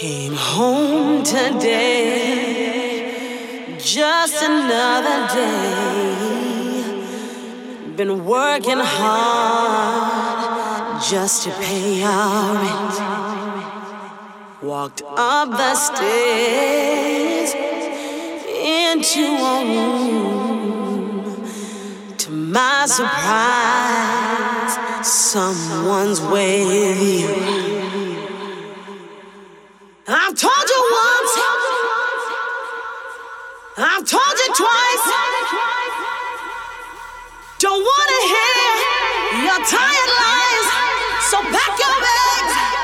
Came home today, just another day. Been working hard just to pay our rent. Walked up the stairs into a room. To my surprise, someone's with you. I've told you once. I've told you twice. Don't wanna hear your tired lies. So pack your bags.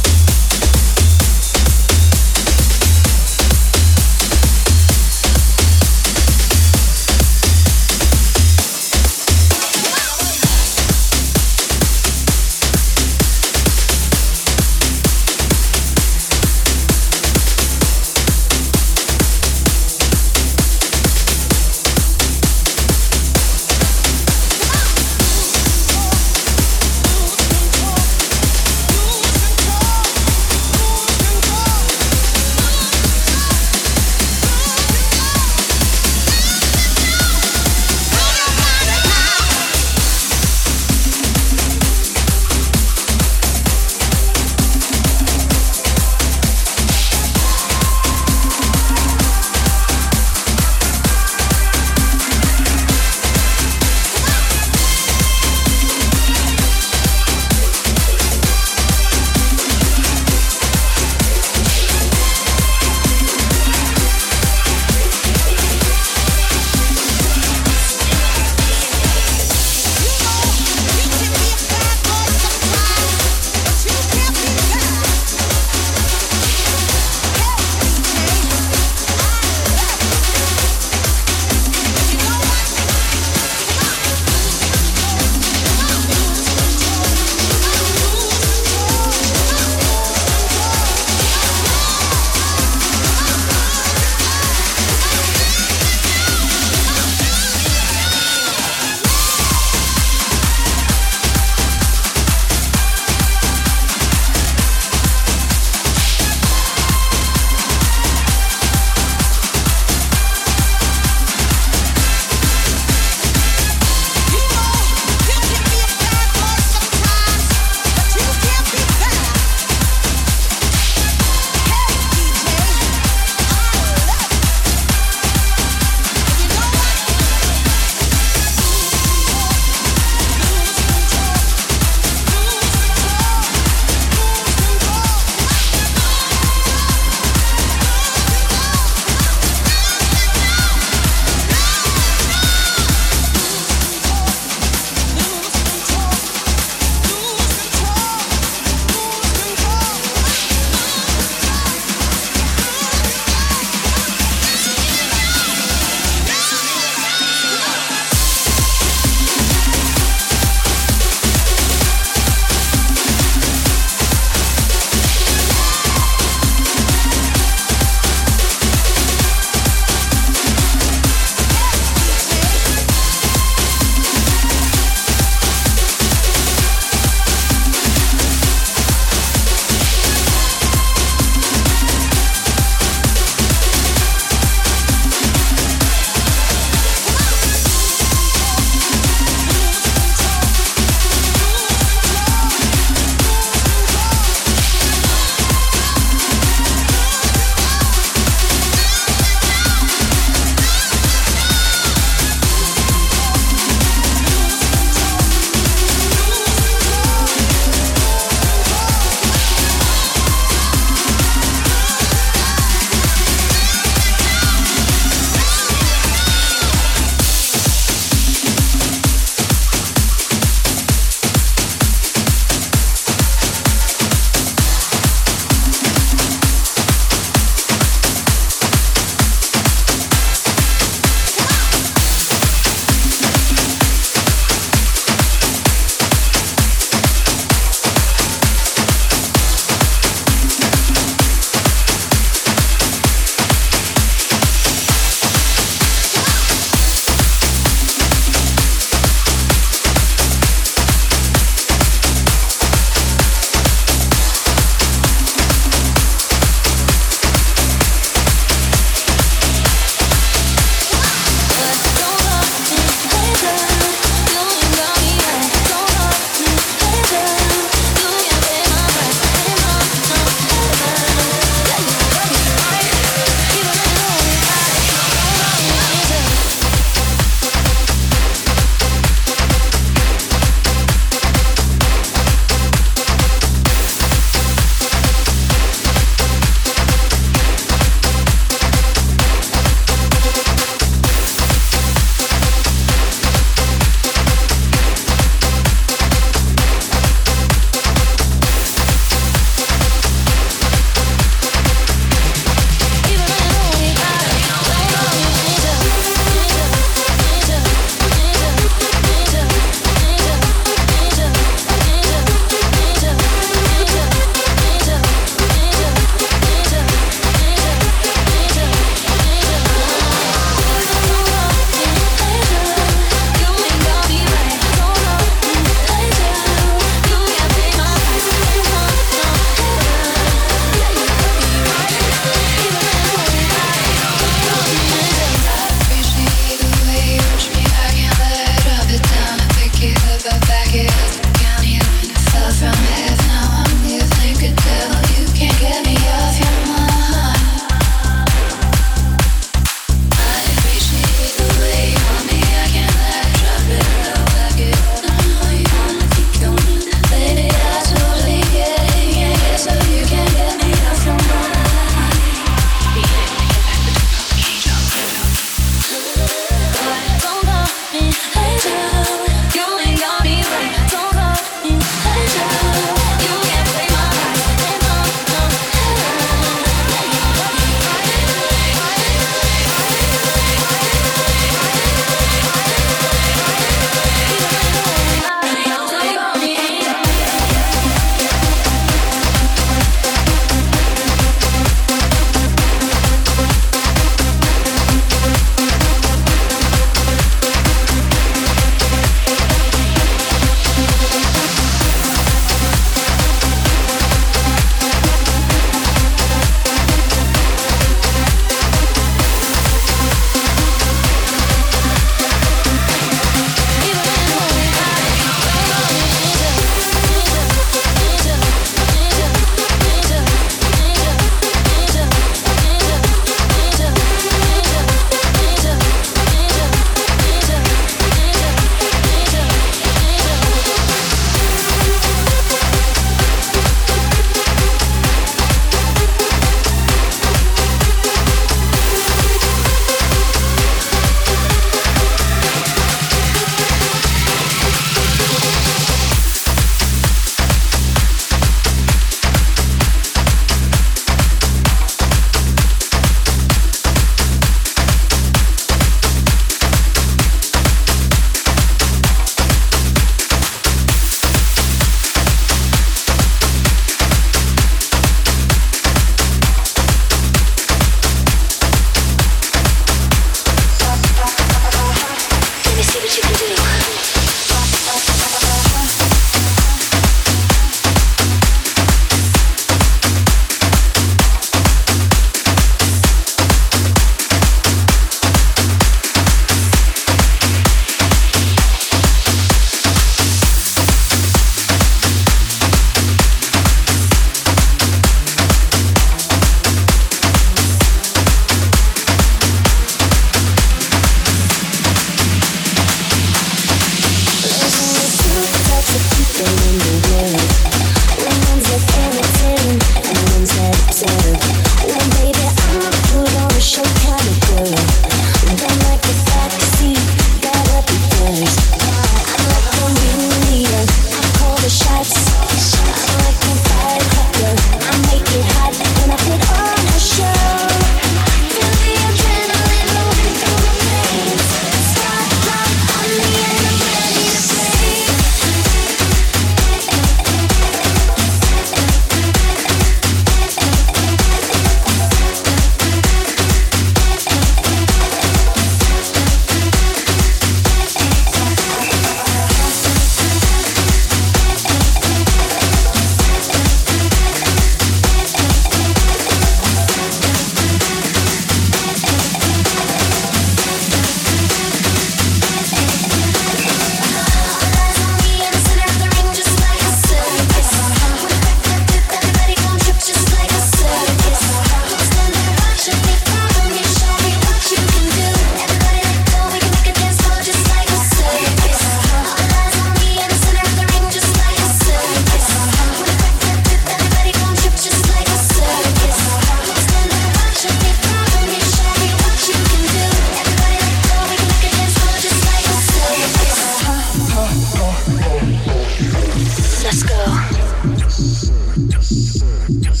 Let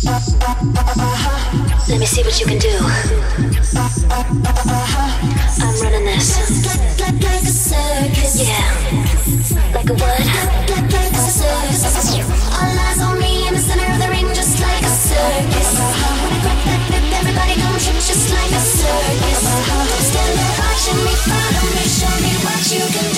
me see what you can do. I'm running this. Yeah. Like a what? All eyes on me in the center of the ring, just like a circus. Just like a circus. Watching me, follow me, show me what you can.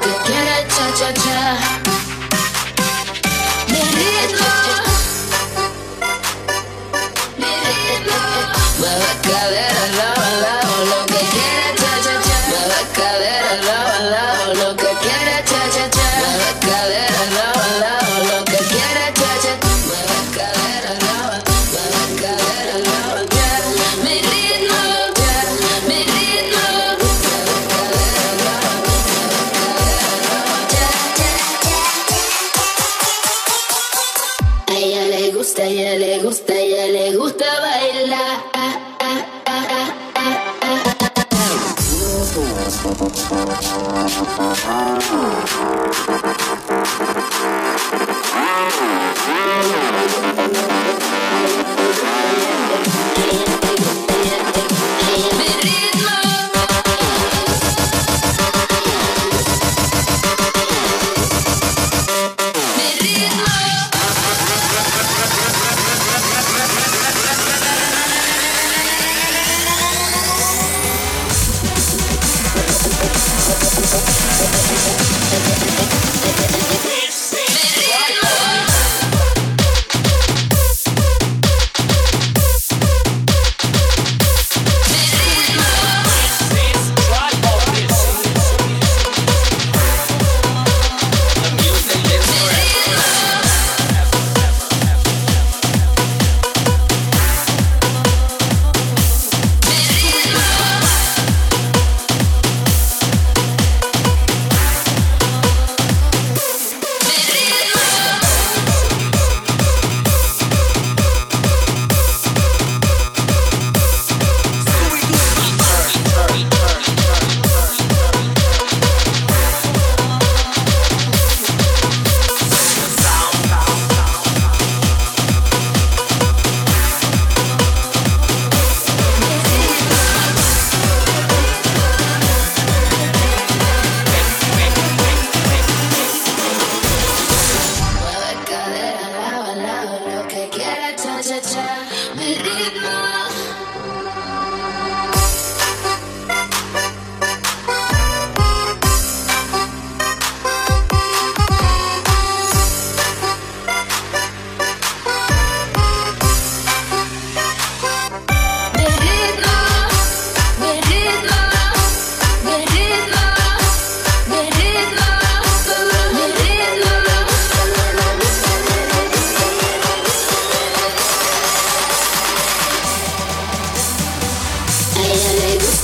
Mi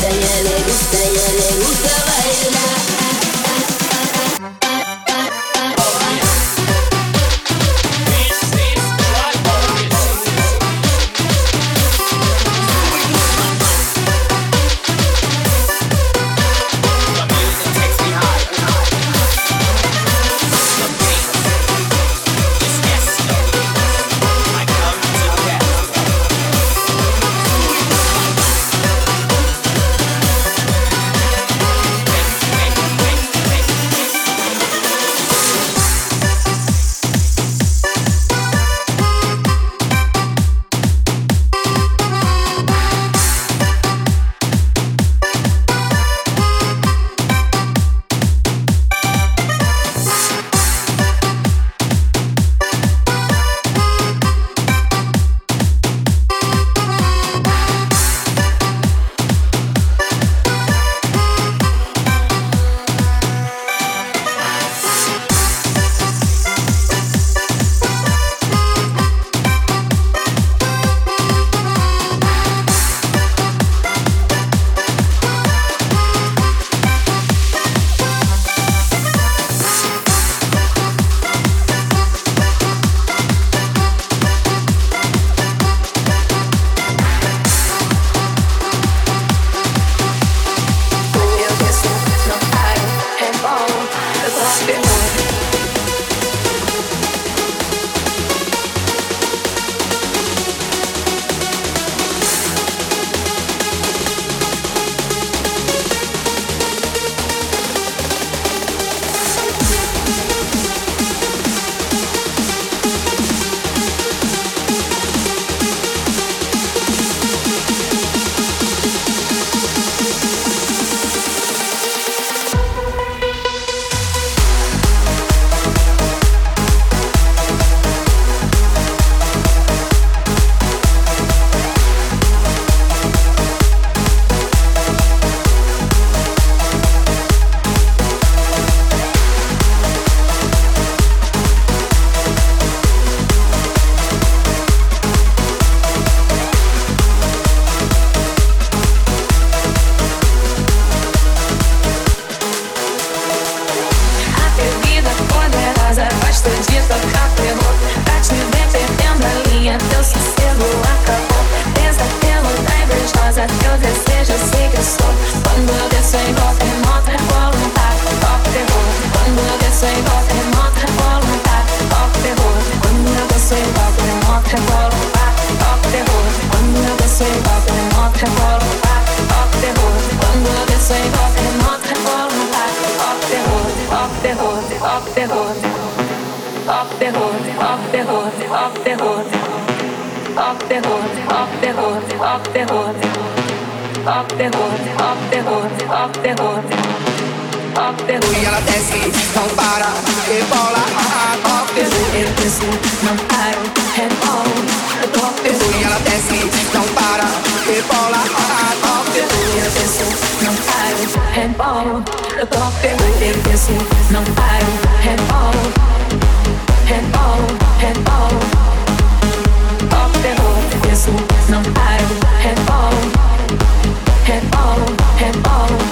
густая, густая, густая война. The hood, off the hood, off the hood, off the hood, off the hood, off the hood, off the hood, off the hood, off the hood, off the hood. Hood. E ela desce, não para, rebola, hood. Eu desço, não paro, rebolo, hood. E ela desce, não para, rebola, hood. Eu desço, não paro, rebolo, hood. Eu desço, não paro, rebolo, rebolo, rebolo, desço, não paro, rebolo, rebolo, rebolo.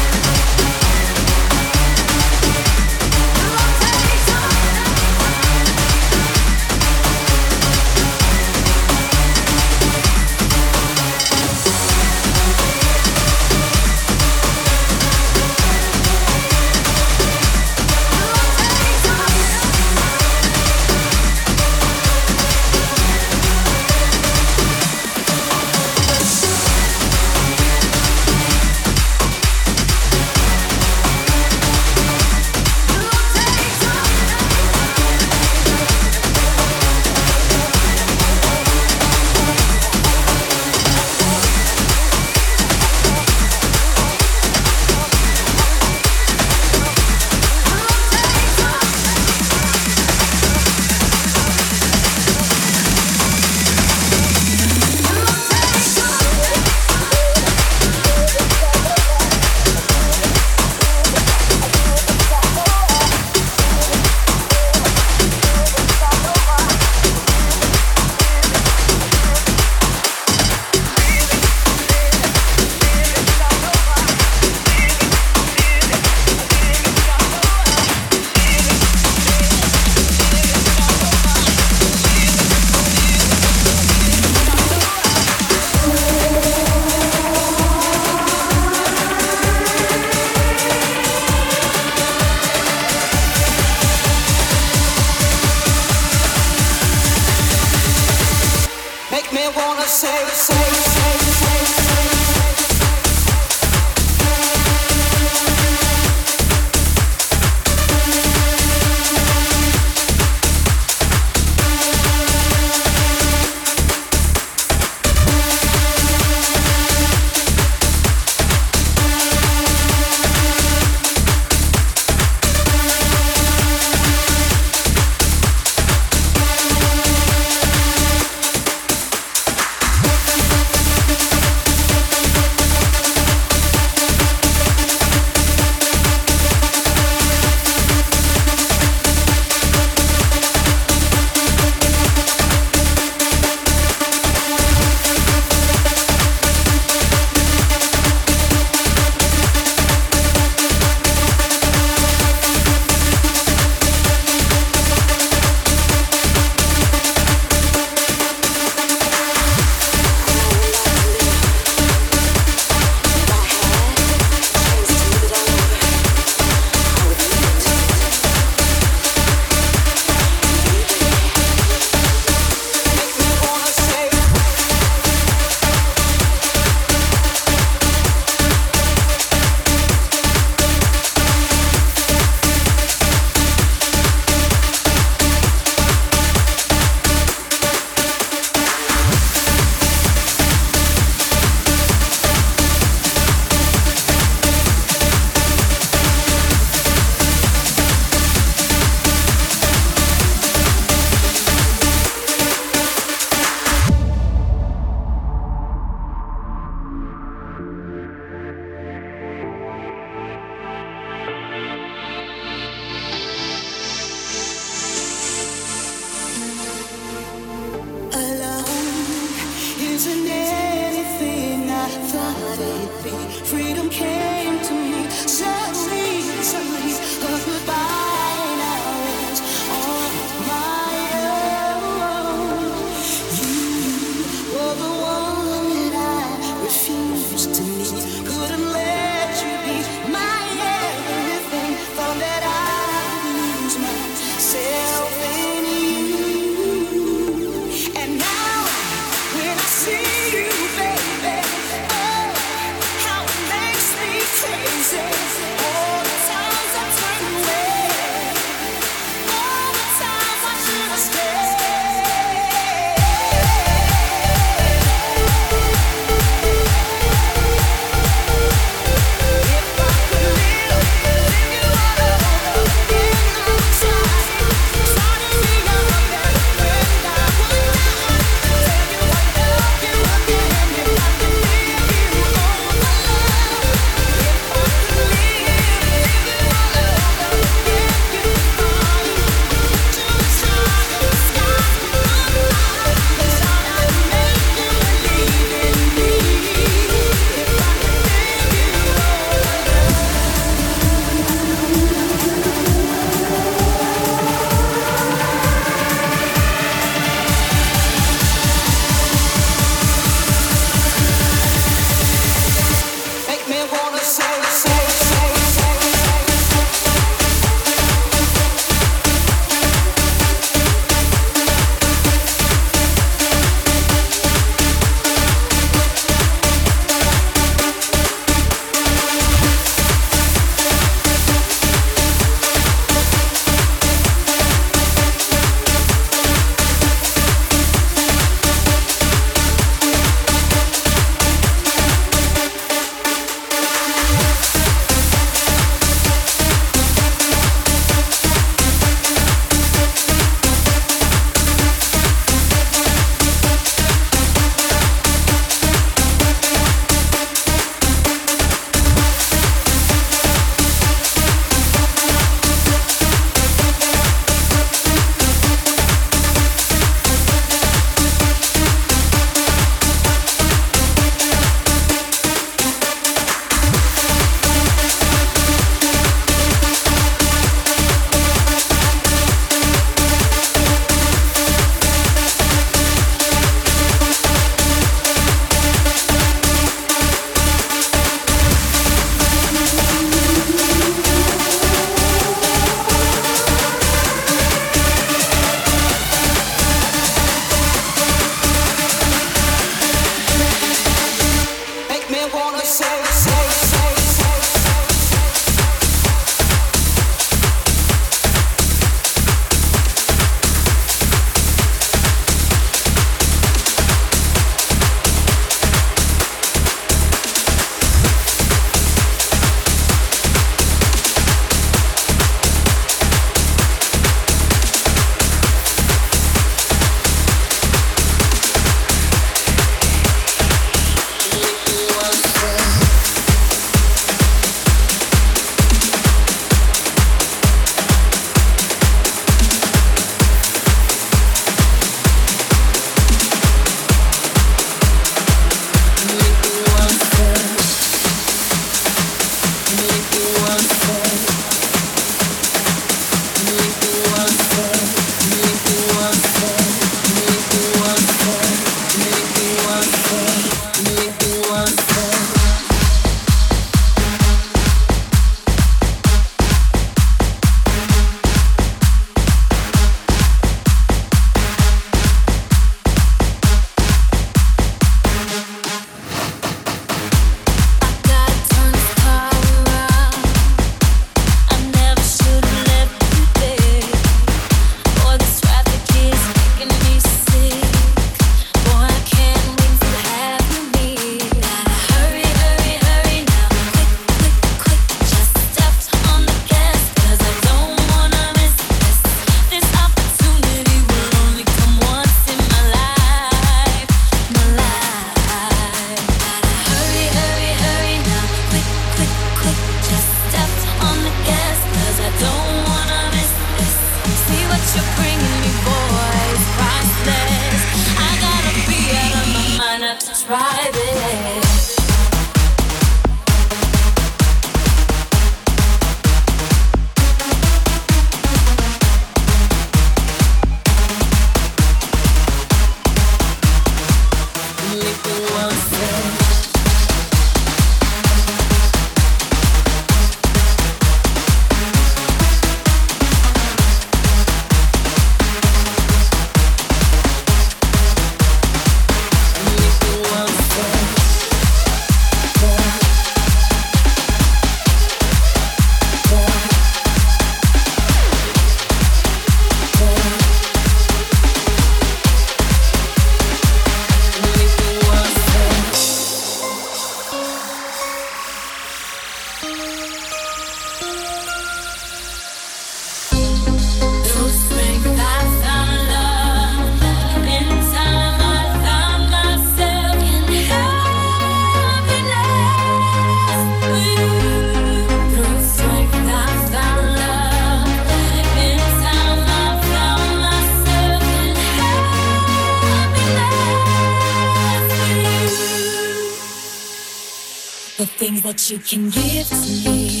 you can give to me.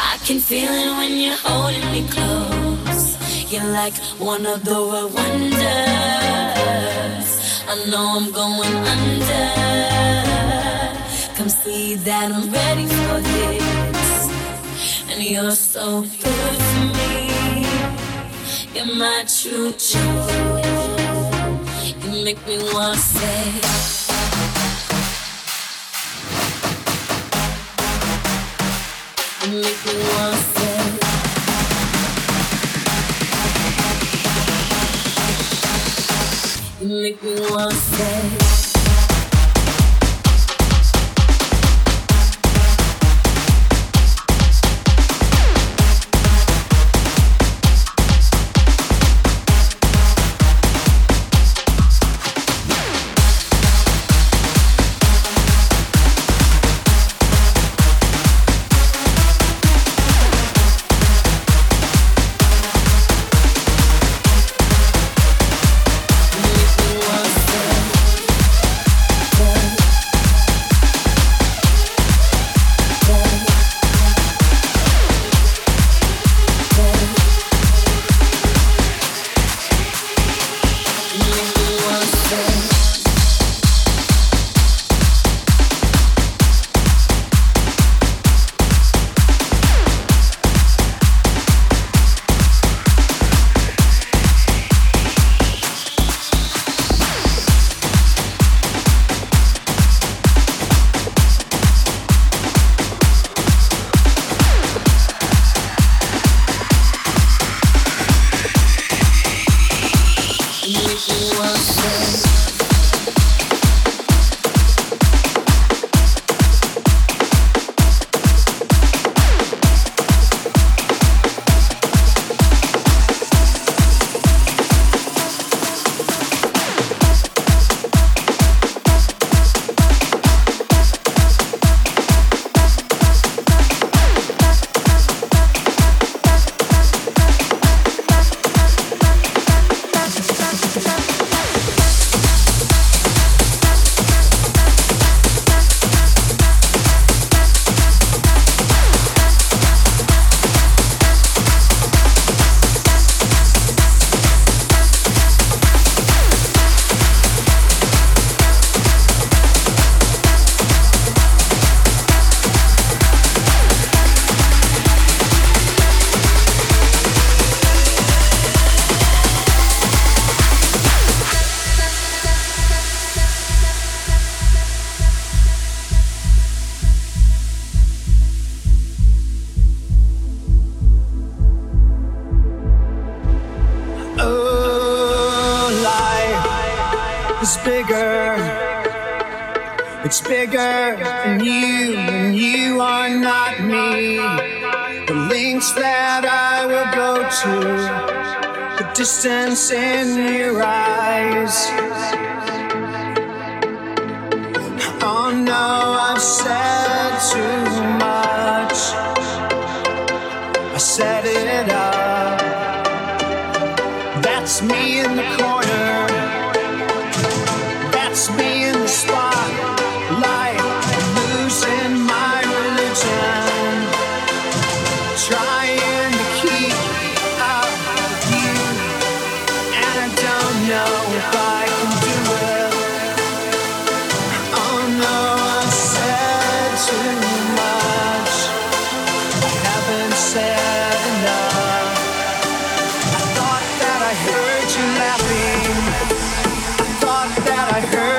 I can feel it when you're holding me close. You're like one of the wonders. I know I'm going under. Come see that I'm ready for this. And you're so good to me. You're my true joy. You make me wanna say.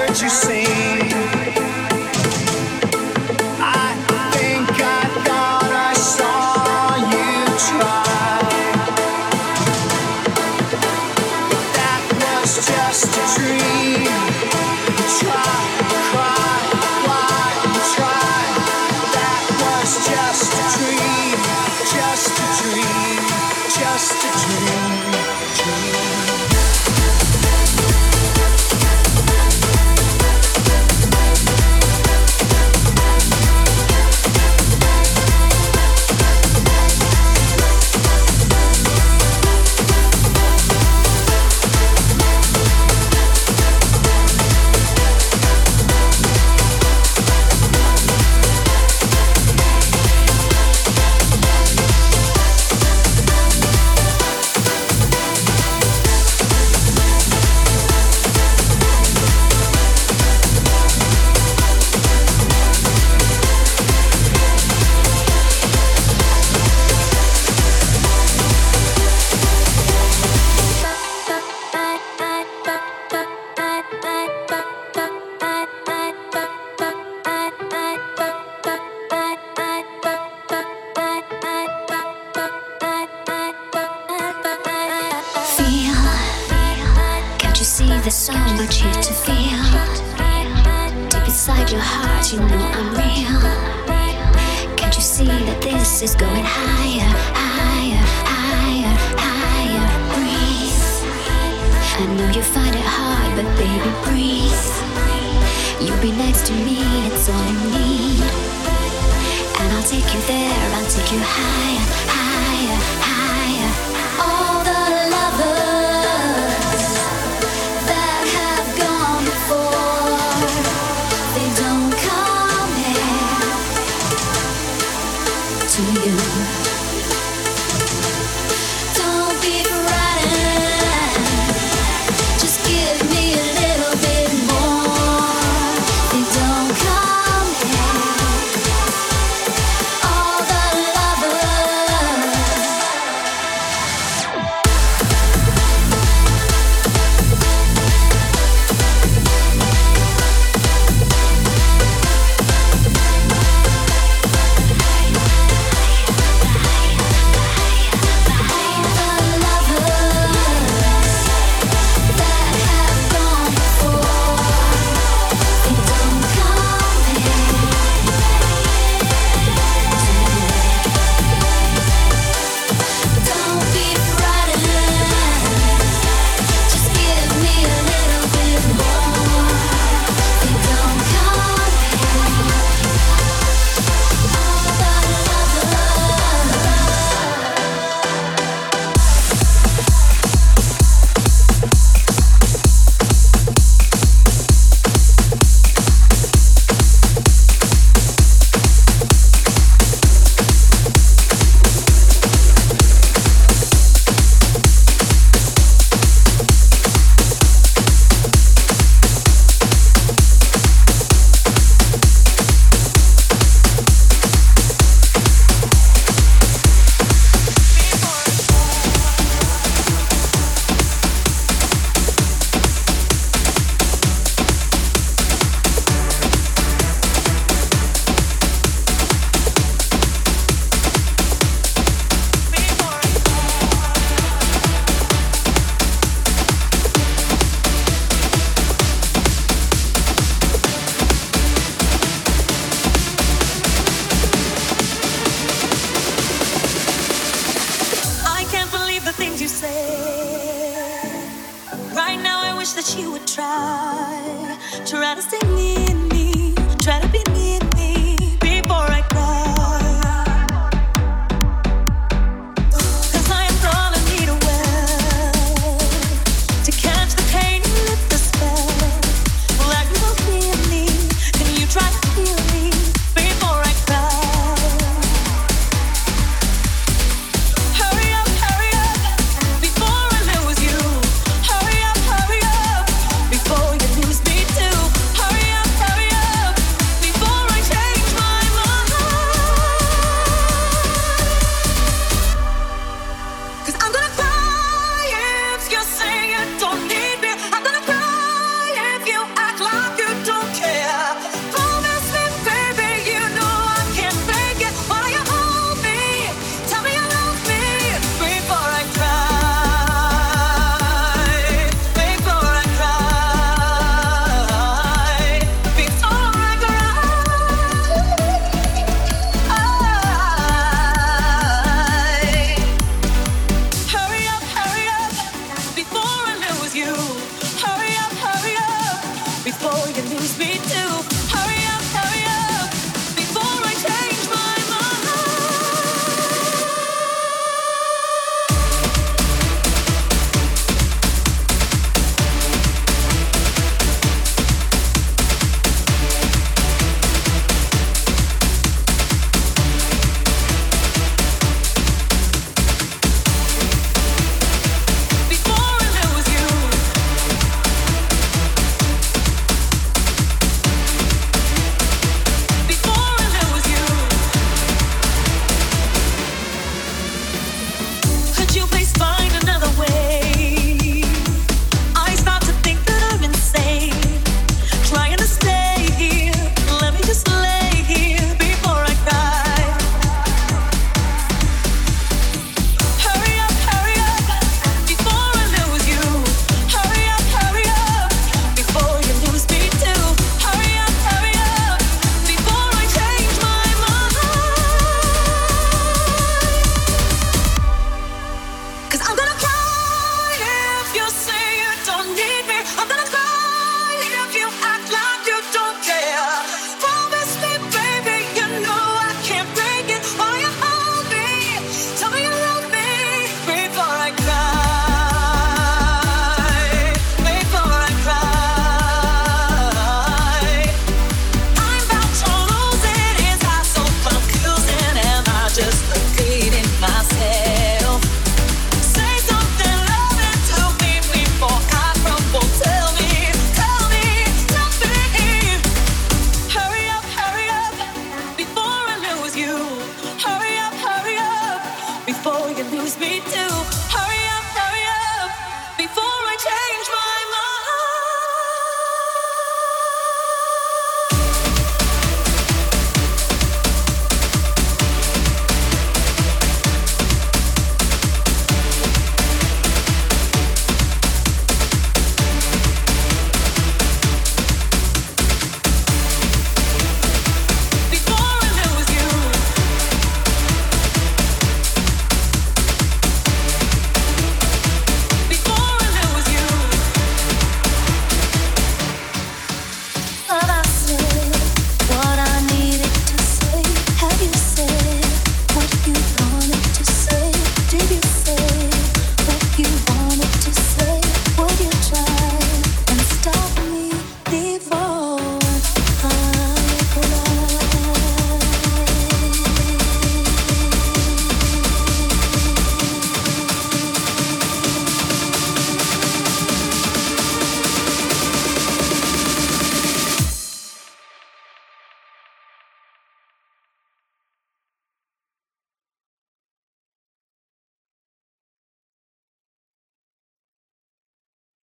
Heard you sing.